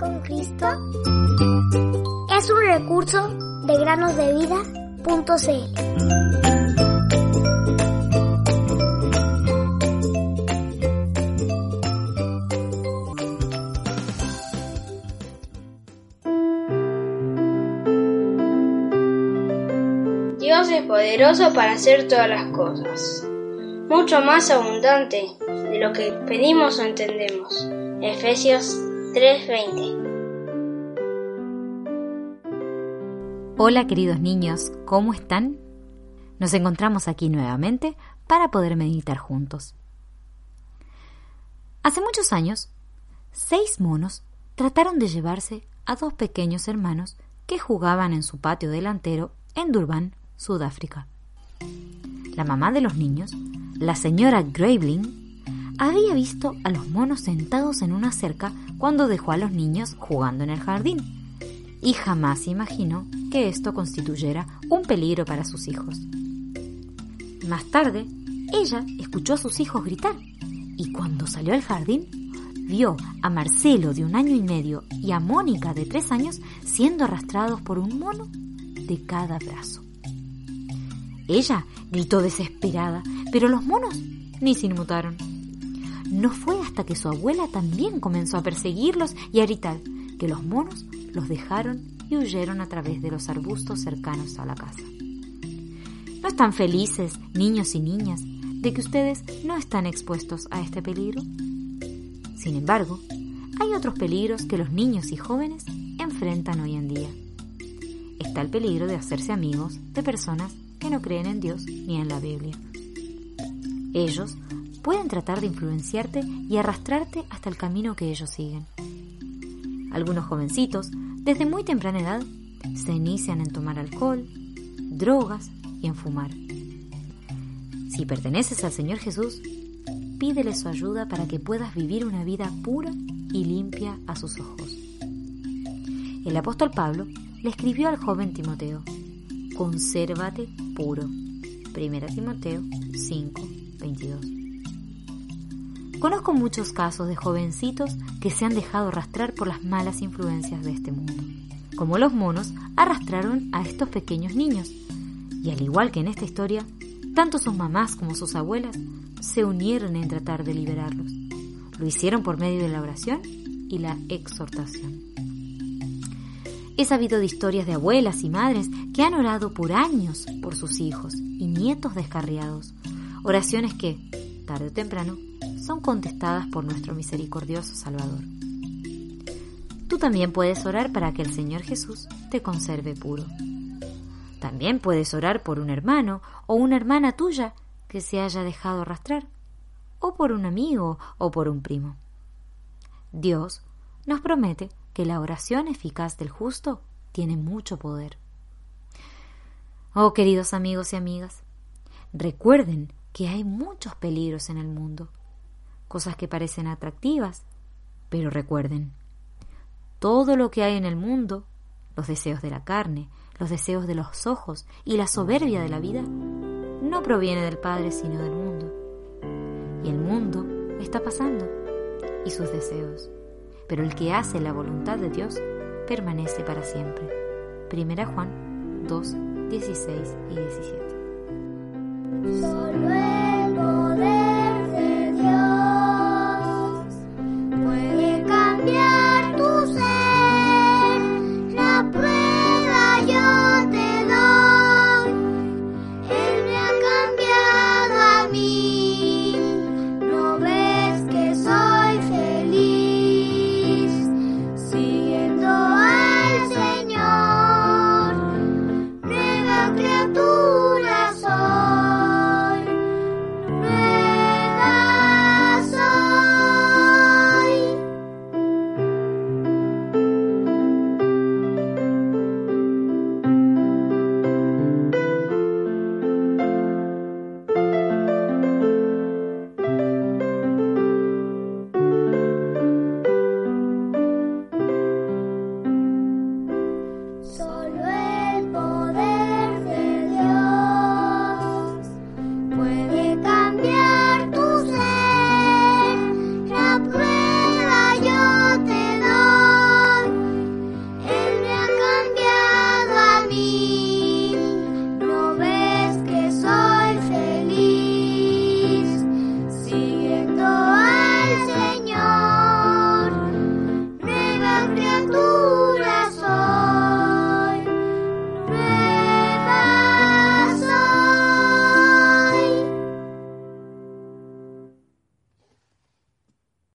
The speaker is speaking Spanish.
con Cristo es un recurso de granosdevida.cl. Dios es poderoso para hacer todas las cosas, mucho más abundante de lo que pedimos o entendemos. Efesios 3:20 Hola queridos niños, ¿cómo están? Nos encontramos aquí nuevamente para poder meditar juntos. Hace muchos años, seis monos trataron de llevarse a dos pequeños hermanos que jugaban en su patio delantero en Durban, Sudáfrica. La mamá de los niños, la señora Graveling, había visto a los monos sentados en una cerca cuando dejó a los niños jugando en el jardín y jamás imaginó que esto constituyera un peligro para sus hijos. Más tarde, ella escuchó a sus hijos gritar y cuando salió al jardín, vio a Marcelo de un año y medio y a Mónica de tres años siendo arrastrados por un mono de cada brazo. Ella gritó desesperada, pero los monos ni se inmutaron. No fue hasta que su abuela también comenzó a perseguirlos y a gritar que los monos los dejaron y huyeron a través de los arbustos cercanos a la casa. ¿No están felices, niños y niñas, de que ustedes no están expuestos a este peligro? Sin embargo, hay otros peligros que los niños y jóvenes enfrentan hoy en día. Está el peligro de hacerse amigos de personas que no creen en Dios ni en la Biblia. Ellos pueden tratar de influenciarte y arrastrarte hasta el camino que ellos siguen. Algunos jovencitos, desde muy temprana edad, se inician en tomar alcohol, drogas y en fumar. Si perteneces al Señor Jesús, pídele su ayuda para que puedas vivir una vida pura y limpia a sus ojos. El apóstol Pablo le escribió al joven Timoteo, consérvate puro. 1 Timoteo 5, 22. Conozco muchos casos de jovencitos que se han dejado arrastrar por las malas influencias de este mundo. Como los monos arrastraron a estos pequeños niños. Y al igual que en esta historia, tanto sus mamás como sus abuelas se unieron en tratar de liberarlos. Lo hicieron por medio de la oración y la exhortación. He sabido de historias de abuelas y madres que han orado por años por sus hijos y nietos descarriados, oraciones que, tarde o temprano, son contestadas por nuestro misericordioso Salvador. Tú también puedes orar para que el Señor Jesús te conserve puro. También puedes orar por un hermano o una hermana tuya que se haya dejado arrastrar, o por un amigo o por un primo. Dios nos promete que la oración eficaz del justo tiene mucho poder. Oh queridos amigos y amigas, recuerden que hay muchos peligros en el mundo, cosas que parecen atractivas, pero recuerden, todo lo que hay en el mundo, los deseos de la carne, los deseos de los ojos y la soberbia de la vida, no proviene del Padre sino del mundo. Y el mundo está pasando, y sus deseos pero el que hace la voluntad de Dios permanece para siempre. Primera Juan 2, 16 y 17.